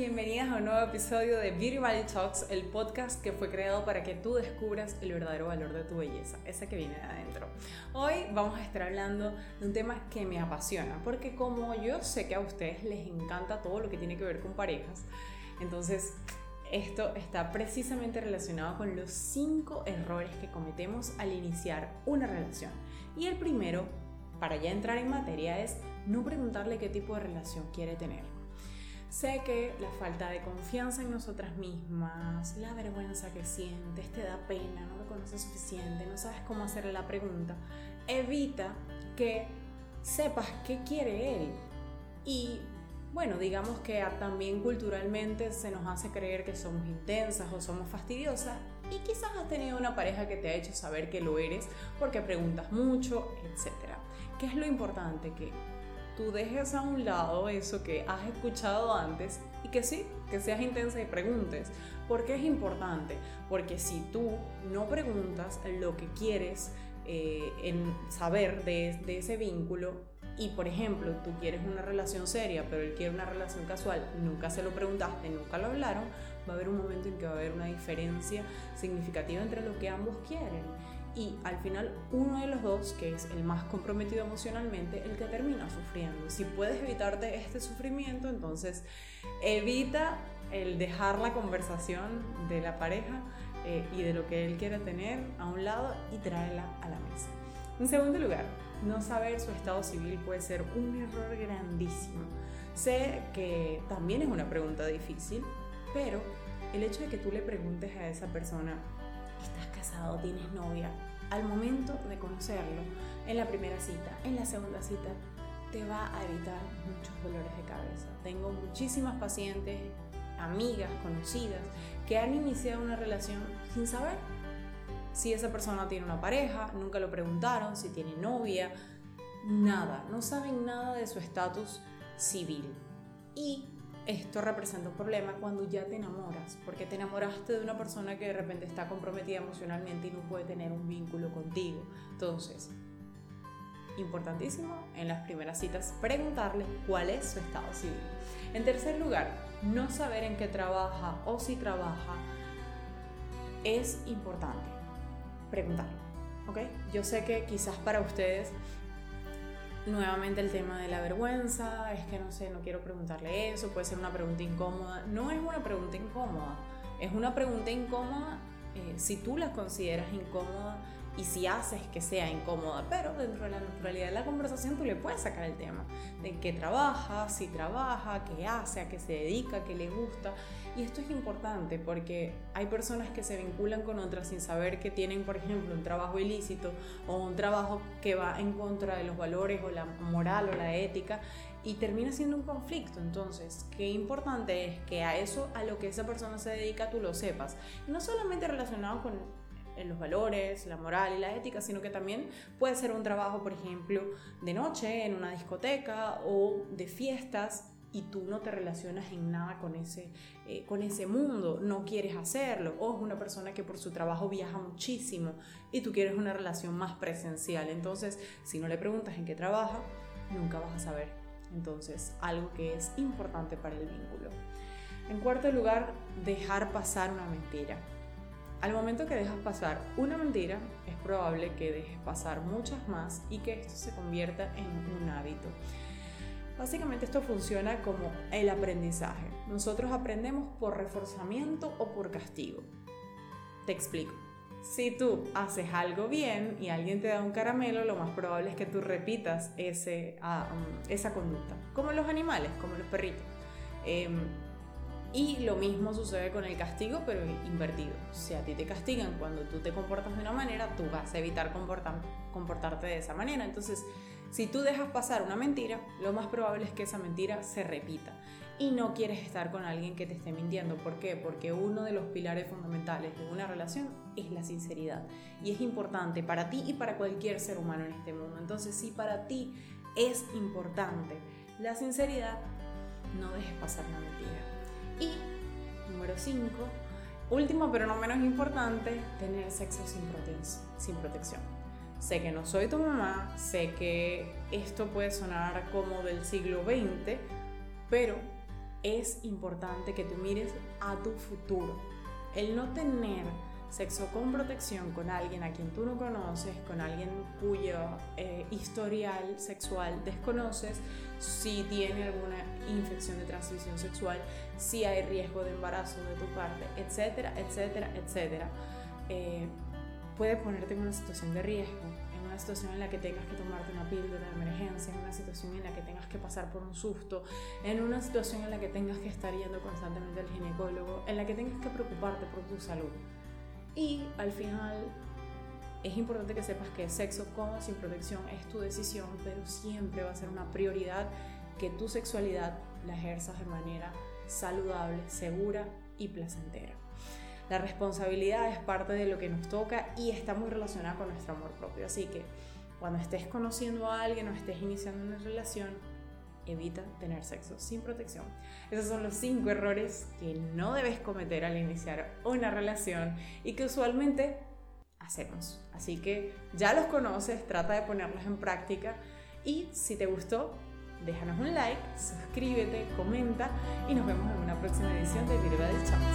bienvenidas a un nuevo episodio de Beauty Talks, el podcast que fue creado para que tú descubras el verdadero valor de tu belleza, esa que viene de adentro. Hoy vamos a estar hablando de un tema que me apasiona, porque como yo sé que a ustedes les encanta todo lo que tiene que ver con parejas, entonces esto está precisamente relacionado con los cinco errores que cometemos al iniciar una relación. Y el primero, para ya entrar en materia, es no preguntarle qué tipo de relación quiere tener. Sé que la falta de confianza en nosotras mismas, la vergüenza que sientes, te da pena, no lo conoces suficiente, no sabes cómo hacerle la pregunta, evita que sepas qué quiere él. Y bueno, digamos que también culturalmente se nos hace creer que somos intensas o somos fastidiosas y quizás has tenido una pareja que te ha hecho saber que lo eres porque preguntas mucho, etc. ¿Qué es lo importante? Que tú dejes a un lado eso que has escuchado antes y que sí, que seas intensa y preguntes. ¿Por qué es importante? Porque si tú no preguntas lo que quieres eh, saber de ese vínculo, y por ejemplo tú quieres una relación seria, pero él quiere una relación casual, nunca se lo preguntaste, nunca lo hablaron, va a haber un momento en que va a haber una diferencia significativa entre lo que ambos quieren y al final uno de los dos, que es el más comprometido emocionalmente, el que termina sufriendo. Si puedes evitarte este sufrimiento, entonces evita el dejar la conversación de la pareja eh, y de lo que él quiere tener a un lado y tráela a la mesa. En segundo lugar, no saber su estado civil puede ser un error grandísimo. Sé que también es una pregunta difícil, pero el hecho de que tú le preguntes a esa persona estás casado, tienes novia, al momento de conocerlo, en la primera cita, en la segunda cita, te va a evitar muchos dolores de cabeza. Tengo muchísimas pacientes, amigas, conocidas, que han iniciado una relación sin saber si esa persona tiene una pareja, nunca lo preguntaron, si tiene novia, nada, no saben nada de su estatus civil. Y esto representa un problema cuando ya te enamoras, porque te enamoraste de una persona que de repente está comprometida emocionalmente y no puede tener un vínculo contigo. Entonces, importantísimo en las primeras citas preguntarle cuál es su estado civil. En tercer lugar, no saber en qué trabaja o si trabaja es importante. Preguntarle. ¿Ok? Yo sé que quizás para ustedes Nuevamente el tema de la vergüenza, es que no sé, no quiero preguntarle eso, puede ser una pregunta incómoda. No es una pregunta incómoda, es una pregunta incómoda eh, si tú la consideras incómoda y si haces que sea incómoda, pero dentro de la naturalidad de la conversación tú le puedes sacar el tema de qué trabaja, si trabaja, qué hace, a qué se dedica, qué le gusta. Y esto es importante porque hay personas que se vinculan con otras sin saber que tienen, por ejemplo, un trabajo ilícito o un trabajo que va en contra de los valores o la moral o la ética y termina siendo un conflicto. Entonces, qué importante es que a eso, a lo que esa persona se dedica, tú lo sepas. no solamente relacionado con en los valores, la moral y la ética, sino que también puede ser un trabajo, por ejemplo, de noche en una discoteca o de fiestas y tú no te relacionas en nada con ese, eh, con ese mundo, no quieres hacerlo, o es una persona que por su trabajo viaja muchísimo y tú quieres una relación más presencial. Entonces, si no le preguntas en qué trabaja, nunca vas a saber. Entonces, algo que es importante para el vínculo. En cuarto lugar, dejar pasar una mentira. Al momento que dejas pasar una mentira, es probable que dejes pasar muchas más y que esto se convierta en un hábito. Básicamente esto funciona como el aprendizaje. Nosotros aprendemos por reforzamiento o por castigo. Te explico. Si tú haces algo bien y alguien te da un caramelo, lo más probable es que tú repitas ese, ah, um, esa conducta. Como los animales, como los perritos. Em, y lo mismo sucede con el castigo, pero invertido. Si a ti te castigan cuando tú te comportas de una manera, tú vas a evitar comportarte de esa manera. Entonces, si tú dejas pasar una mentira, lo más probable es que esa mentira se repita. Y no quieres estar con alguien que te esté mintiendo. ¿Por qué? Porque uno de los pilares fundamentales de una relación es la sinceridad. Y es importante para ti y para cualquier ser humano en este mundo. Entonces, si para ti es importante la sinceridad, no dejes pasar una mentira. Y número 5, último pero no menos importante, tener sexo sin, sin protección. Sé que no soy tu mamá, sé que esto puede sonar como del siglo XX, pero es importante que tú mires a tu futuro. El no tener sexo con protección con alguien a quien tú no conoces, con alguien cuyo eh, historial sexual desconoces, si tiene alguna infección de transmisión sexual, si hay riesgo de embarazo de tu parte, etcétera, etcétera, etcétera, eh, puede ponerte en una situación de riesgo, en una situación en la que tengas que tomarte una píldora de emergencia, en una situación en la que tengas que pasar por un susto, en una situación en la que tengas que estar yendo constantemente al ginecólogo, en la que tengas que preocuparte por tu salud. Y al final es importante que sepas que sexo con o sin protección es tu decisión, pero siempre va a ser una prioridad que tu sexualidad la ejerzas de manera saludable, segura y placentera. La responsabilidad es parte de lo que nos toca y está muy relacionada con nuestro amor propio. Así que cuando estés conociendo a alguien o estés iniciando una relación, evita tener sexo sin protección. Esos son los cinco errores que no debes cometer al iniciar una relación y que usualmente hacemos. Así que ya los conoces, trata de ponerlos en práctica y si te gustó, déjanos un like, suscríbete, comenta y nos vemos en una próxima edición de Virtual Chats.